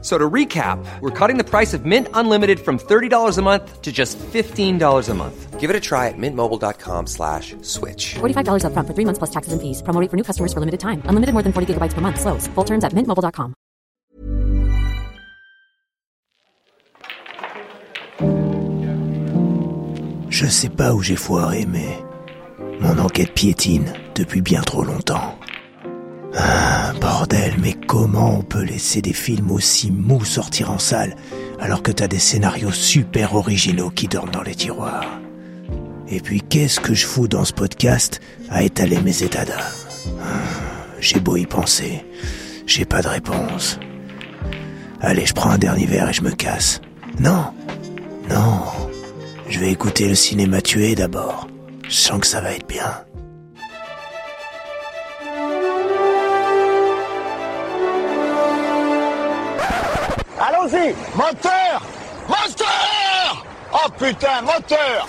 So to recap, we're cutting the price of Mint Unlimited from $30 a month to just $15 a month. Give it a try at mintmobile.com slash switch. $45 upfront for three months plus taxes and fees. Promo rate for new customers for limited time. Unlimited more than 40 gigabytes per month. Slows. Full terms at mintmobile.com. Je sais pas où j'ai foiré, mais mon enquête piétine depuis bien trop longtemps. Ah, bordel, mais comment on peut laisser des films aussi mous sortir en salle alors que t'as des scénarios super originaux qui dorment dans les tiroirs? Et puis qu'est-ce que je fous dans ce podcast à étaler mes états d'âme? Ah, J'ai beau y penser, j'ai pas de réponse. Allez, je prends un dernier verre et je me casse. Non, non, je vais écouter le cinéma tué d'abord. Je que ça va être bien. Moteur Moteur Oh putain, moteur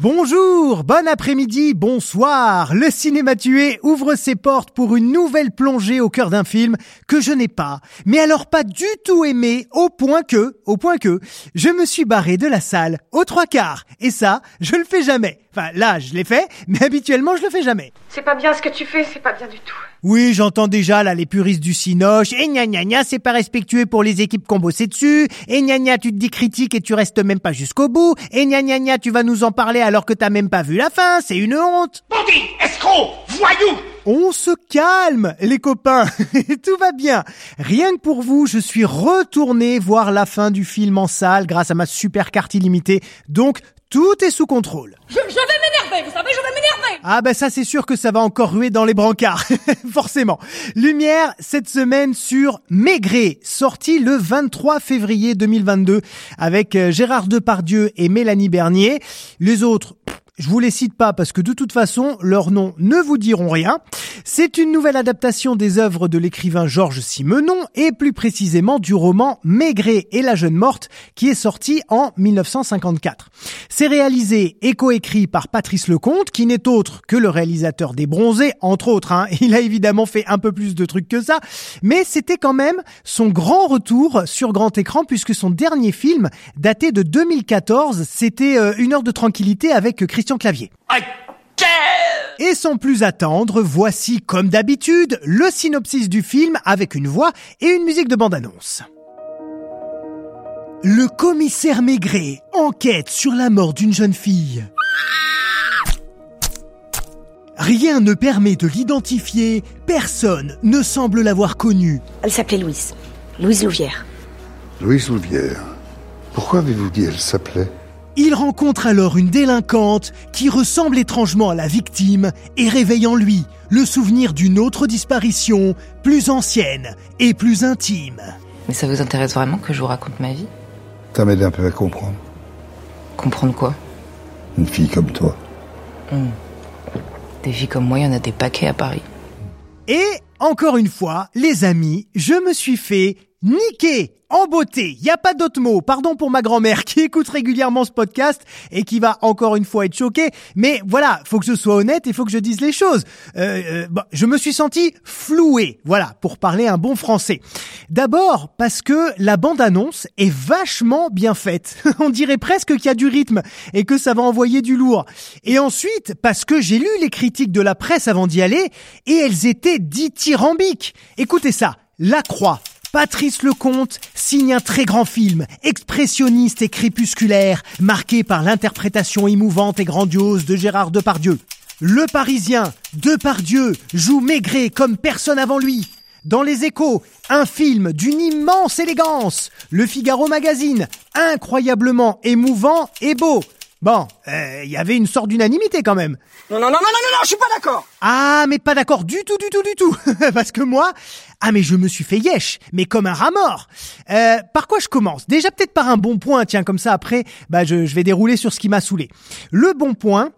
Bonjour, bon après-midi, bonsoir. Le cinéma tué ouvre ses portes pour une nouvelle plongée au cœur d'un film que je n'ai pas, mais alors pas du tout aimé au point que, au point que, je me suis barré de la salle aux trois quarts. Et ça, je le fais jamais. Enfin, là, je l'ai fait, mais habituellement, je le fais jamais. C'est pas bien ce que tu fais, c'est pas bien du tout. Oui, j'entends déjà là les puristes du Cinoche. Et gna gna gna, c'est pas respectueux pour les équipes qu'on bossé dessus. Et gna gna, tu te dis critique et tu restes même pas jusqu'au bout. Et gna gna gna, tu vas nous en parler alors que t'as même pas vu la fin. C'est une honte. Bandit Escroc Voyou On se calme, les copains. Tout va bien. Rien que pour vous, je suis retourné voir la fin du film en salle grâce à ma super carte illimitée. Donc, tout est sous contrôle. Je, je vais m'énerver, vous savez, je vais m'énerver Ah ben ça c'est sûr que ça va encore ruer dans les brancards, forcément. Lumière cette semaine sur Maigret, sorti le 23 février 2022 avec euh, Gérard Depardieu et Mélanie Bernier. Les autres, je vous les cite pas parce que de toute façon leurs noms ne vous diront rien. C'est une nouvelle adaptation des œuvres de l'écrivain Georges Simenon et plus précisément du roman Maigret et la jeune morte qui est sorti en 1954. C'est réalisé et coécrit par Patrice Lecomte qui n'est autre que le réalisateur des Bronzés entre autres. hein. Il a évidemment fait un peu plus de trucs que ça, mais c'était quand même son grand retour sur grand écran puisque son dernier film daté de 2014, c'était euh, Une heure de tranquillité avec Christian Clavier. Et sans plus attendre, voici comme d'habitude le synopsis du film avec une voix et une musique de bande-annonce. Le commissaire Maigret enquête sur la mort d'une jeune fille. Rien ne permet de l'identifier, personne ne semble l'avoir connue. Elle s'appelait Louise. Louise Louvière. Louise Louvière. Pourquoi avez-vous dit elle s'appelait? Il rencontre alors une délinquante qui ressemble étrangement à la victime et réveille en lui le souvenir d'une autre disparition, plus ancienne et plus intime. Mais ça vous intéresse vraiment que je vous raconte ma vie? Ça m'aide un peu à comprendre. Comprendre quoi? Une fille comme toi. Des filles comme moi, il y en a des paquets à Paris. Et encore une fois, les amis, je me suis fait niquer en beauté. Y a pas d'autre mot. Pardon pour ma grand-mère qui écoute régulièrement ce podcast et qui va encore une fois être choquée. Mais voilà, faut que je sois honnête et faut que je dise les choses. Euh, euh, bah, je me suis senti floué. Voilà, pour parler un bon français. D'abord parce que la bande-annonce est vachement bien faite. On dirait presque qu'il y a du rythme et que ça va envoyer du lourd. Et ensuite parce que j'ai lu les critiques de la presse avant d'y aller et elles étaient dithyrambiques. Écoutez ça. La Croix, Patrice Lecomte signe un très grand film, expressionniste et crépusculaire, marqué par l'interprétation émouvante et grandiose de Gérard Depardieu. Le Parisien, Depardieu, joue Maigret comme personne avant lui. Dans les échos, un film d'une immense élégance. Le Figaro Magazine, incroyablement émouvant et beau. Bon, il y avait une sorte d'unanimité quand même. Non, non, non, non, non, non, non, je suis pas d'accord Ah, mais pas d'accord du tout, du tout, du tout. Parce que moi, ah mais je me suis fait yesh, mais comme un rat mort. Euh, par quoi je commence? Déjà peut-être par un bon point, tiens, comme ça après, bah je, je vais dérouler sur ce qui m'a saoulé. Le bon point,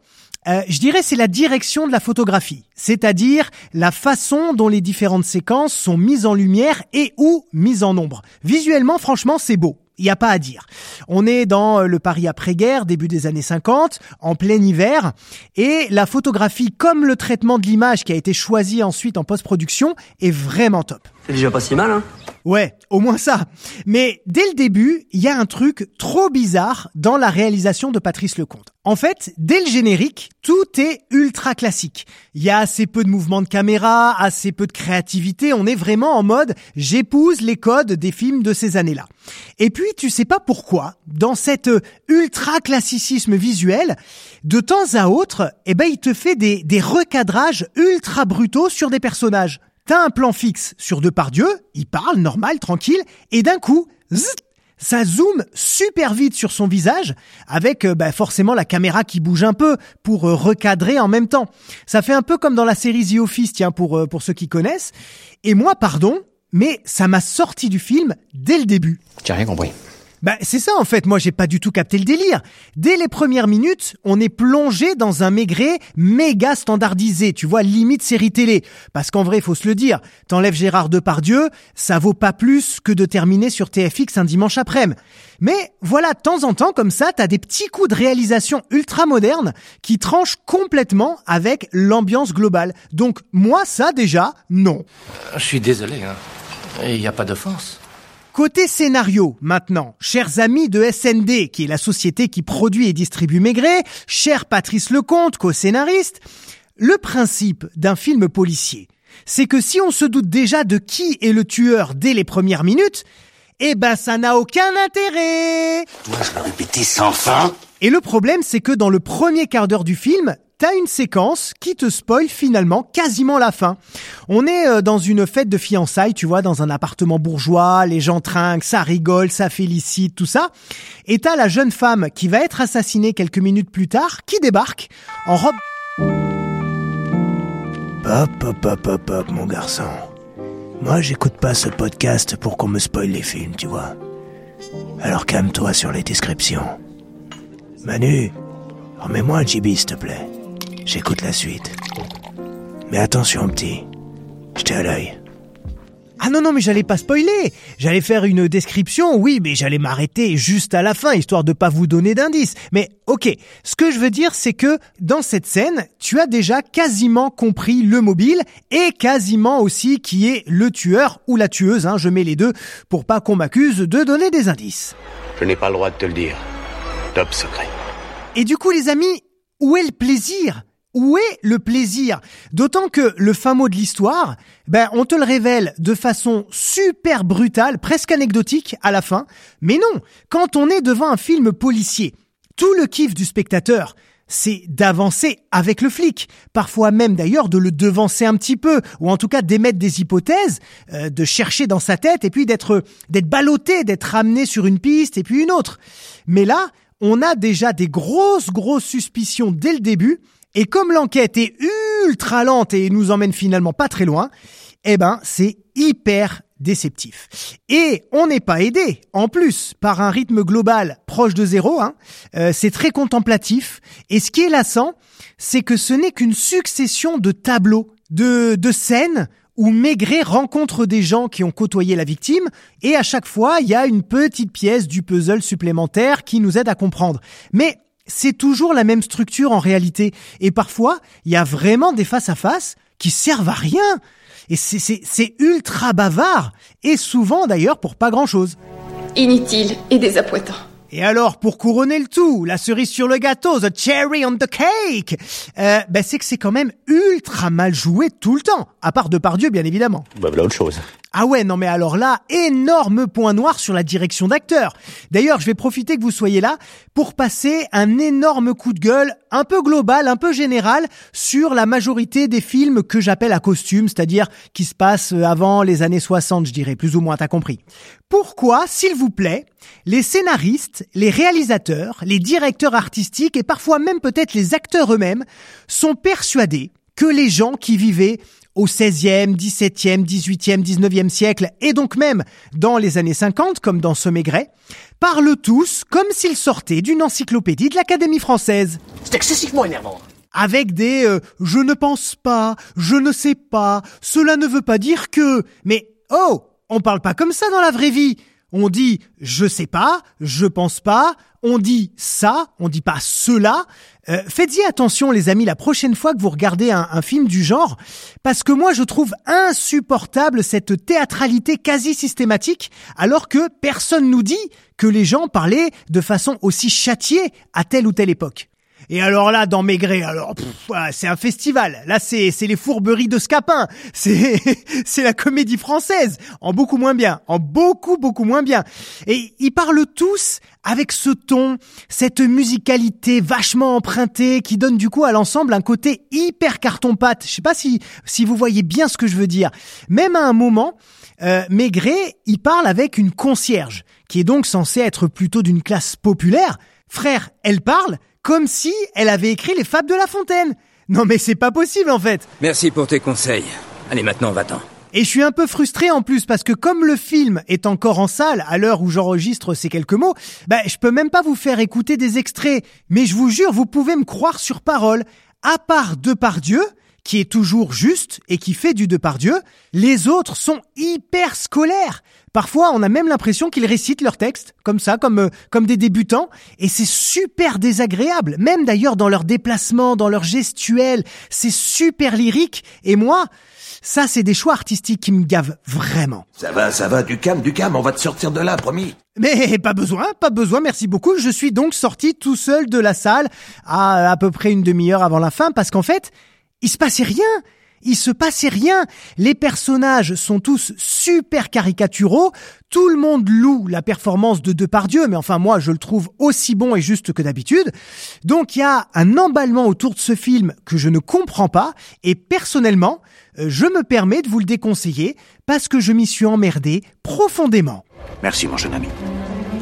euh, je dirais c'est la direction de la photographie, c'est-à-dire la façon dont les différentes séquences sont mises en lumière et ou mises en ombre. Visuellement, franchement, c'est beau. Il n'y a pas à dire. On est dans euh, le Paris après-guerre, début des années 50, en plein hiver, et la photographie comme le traitement de l'image qui a été choisi ensuite en post-production est vraiment top. C'est déjà pas si mal, hein Ouais, au moins ça. Mais dès le début, il y a un truc trop bizarre dans la réalisation de Patrice Lecomte. En fait, dès le générique, tout est ultra classique. Il y a assez peu de mouvements de caméra, assez peu de créativité, on est vraiment en mode j'épouse les codes des films de ces années-là. Et puis, tu sais pas pourquoi, dans cet ultra classicisme visuel, de temps à autre, eh ben, il te fait des, des recadrages ultra brutaux sur des personnages. T'as un plan fixe sur Depardieu, il parle normal, tranquille, et d'un coup, ça zoome super vite sur son visage, avec euh, bah, forcément la caméra qui bouge un peu pour euh, recadrer en même temps. Ça fait un peu comme dans la série The Office, tiens, pour, euh, pour ceux qui connaissent. Et moi, pardon, mais ça m'a sorti du film dès le début. J'ai rien compris. Bah, c'est ça en fait, moi j'ai pas du tout capté le délire. Dès les premières minutes, on est plongé dans un maigret méga standardisé, tu vois, limite série télé. Parce qu'en vrai, faut se le dire, t'enlèves Gérard Depardieu, ça vaut pas plus que de terminer sur TFX un dimanche après-midi. Mais voilà, de temps en temps, comme ça, t'as des petits coups de réalisation ultra modernes qui tranchent complètement avec l'ambiance globale. Donc moi, ça déjà, non. Je suis désolé, hein. Il n'y a pas d'offense. Côté scénario, maintenant, chers amis de SND, qui est la société qui produit et distribue Maigret, cher Patrice Lecomte, co-scénariste, le principe d'un film policier, c'est que si on se doute déjà de qui est le tueur dès les premières minutes, eh ben ça n'a aucun intérêt. Moi je le répéter sans fin. Et le problème, c'est que dans le premier quart d'heure du film, t'as une séquence qui te spoil finalement quasiment la fin. On est euh, dans une fête de fiançailles, tu vois, dans un appartement bourgeois, les gens trinquent, ça rigole, ça félicite, tout ça. Et t'as la jeune femme qui va être assassinée quelques minutes plus tard, qui débarque en robe... Hop, hop, hop, hop, hop, mon garçon. Moi, j'écoute pas ce podcast pour qu'on me spoil les films, tu vois. Alors calme-toi sur les descriptions. Manu, remets-moi un GB, s'il te plaît. J'écoute la suite. Mais attention, petit. J'étais à l'œil. Ah non, non, mais j'allais pas spoiler. J'allais faire une description, oui, mais j'allais m'arrêter juste à la fin, histoire de pas vous donner d'indices. Mais ok, ce que je veux dire, c'est que dans cette scène, tu as déjà quasiment compris le mobile et quasiment aussi qui est le tueur ou la tueuse, hein, je mets les deux, pour pas qu'on m'accuse de donner des indices. Je n'ai pas le droit de te le dire. Top secret. Et du coup, les amis, où est le plaisir où est le plaisir? D'autant que le fin mot de l'histoire, ben on te le révèle de façon super brutale, presque anecdotique à la fin. Mais non, quand on est devant un film policier, tout le kiff du spectateur, c'est d'avancer avec le flic, parfois même d'ailleurs de le devancer un petit peu, ou en tout cas d'émettre des hypothèses, euh, de chercher dans sa tête et puis d'être d'être ballotté, d'être amené sur une piste et puis une autre. Mais là, on a déjà des grosses grosses suspicions dès le début et comme l'enquête est ultra lente et nous emmène finalement pas très loin, eh ben, c'est hyper déceptif. Et on n'est pas aidé, en plus, par un rythme global proche de zéro. Hein. Euh, c'est très contemplatif. Et ce qui est lassant, c'est que ce n'est qu'une succession de tableaux, de, de scènes où Maigret rencontre des gens qui ont côtoyé la victime, et à chaque fois, il y a une petite pièce du puzzle supplémentaire qui nous aide à comprendre. Mais c'est toujours la même structure en réalité. Et parfois, il y a vraiment des face-à-face qui servent à rien. Et c'est ultra bavard. Et souvent d'ailleurs pour pas grand-chose. Inutile et désappointant. Et alors, pour couronner le tout, la cerise sur le gâteau, the cherry on the cake, euh, ben c'est que c'est quand même ultra mal joué tout le temps, à part de Pardieu bien évidemment. Bah voilà autre chose. Ah ouais, non mais alors là, énorme point noir sur la direction d'acteur. D'ailleurs, je vais profiter que vous soyez là pour passer un énorme coup de gueule, un peu global, un peu général, sur la majorité des films que j'appelle à costume, c'est-à-dire qui se passent avant les années 60, je dirais, plus ou moins, t'as compris. Pourquoi, s'il vous plaît, les scénaristes, les réalisateurs, les directeurs artistiques et parfois même peut-être les acteurs eux-mêmes sont persuadés que les gens qui vivaient au 16e, 17e, 18e, 19e siècle et donc même dans les années 50 comme dans ce Maigret, parlent tous comme s'ils sortaient d'une encyclopédie de l'Académie française. C'est excessivement énervant. avec des euh, je ne pense pas, je ne sais pas, cela ne veut pas dire que. Mais oh, on parle pas comme ça dans la vraie vie. On dit je sais pas, je pense pas, on dit ça, on dit pas cela. Euh, Faites-y attention les amis la prochaine fois que vous regardez un, un, film du genre, parce que moi je trouve insupportable cette théâtralité quasi systématique, alors que personne nous dit que les gens parlaient de façon aussi châtiée à telle ou telle époque. Et alors là, dans Maigret, alors c'est un festival. Là, c'est c'est les fourberies de Scapin. C'est c'est la comédie française, en beaucoup moins bien, en beaucoup beaucoup moins bien. Et ils parlent tous avec ce ton, cette musicalité vachement empruntée qui donne du coup à l'ensemble un côté hyper carton-pâte. Je sais pas si si vous voyez bien ce que je veux dire. Même à un moment, euh, Maigret, il parle avec une concierge qui est donc censée être plutôt d'une classe populaire. Frère, elle parle comme si elle avait écrit les fables de La Fontaine. Non mais c'est pas possible en fait. Merci pour tes conseils. Allez maintenant va-t'en. Et je suis un peu frustré en plus parce que comme le film est encore en salle à l'heure où j'enregistre ces quelques mots, bah je peux même pas vous faire écouter des extraits. Mais je vous jure, vous pouvez me croire sur parole. À part Depardieu, qui est toujours juste et qui fait du Depardieu, les autres sont hyper scolaires. Parfois, on a même l'impression qu'ils récitent leur texte, comme ça, comme, euh, comme des débutants, et c'est super désagréable. Même d'ailleurs dans leurs déplacements, dans leur gestuelle, c'est super lyrique. Et moi, ça, c'est des choix artistiques qui me gavent vraiment. Ça va, ça va, du calme, du calme, on va te sortir de là, promis. Mais pas besoin, pas besoin, merci beaucoup. Je suis donc sorti tout seul de la salle à à peu près une demi-heure avant la fin, parce qu'en fait, il se passait rien il se passait rien. Les personnages sont tous super caricaturaux. Tout le monde loue la performance de Depardieu, mais enfin moi je le trouve aussi bon et juste que d'habitude. Donc il y a un emballement autour de ce film que je ne comprends pas et personnellement je me permets de vous le déconseiller parce que je m'y suis emmerdé profondément. Merci mon jeune ami.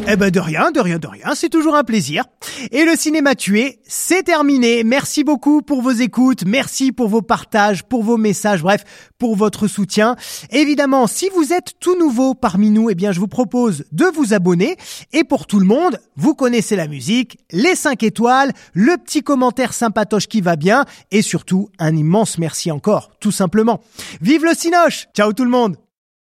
Eh ben de rien, de rien, de rien, c'est toujours un plaisir. Et le cinéma tué, c'est terminé. Merci beaucoup pour vos écoutes, merci pour vos partages, pour vos messages, bref, pour votre soutien. Évidemment, si vous êtes tout nouveau parmi nous, eh bien je vous propose de vous abonner. Et pour tout le monde, vous connaissez la musique, les 5 étoiles, le petit commentaire sympatoche qui va bien, et surtout un immense merci encore, tout simplement. Vive le Cinoche Ciao tout le monde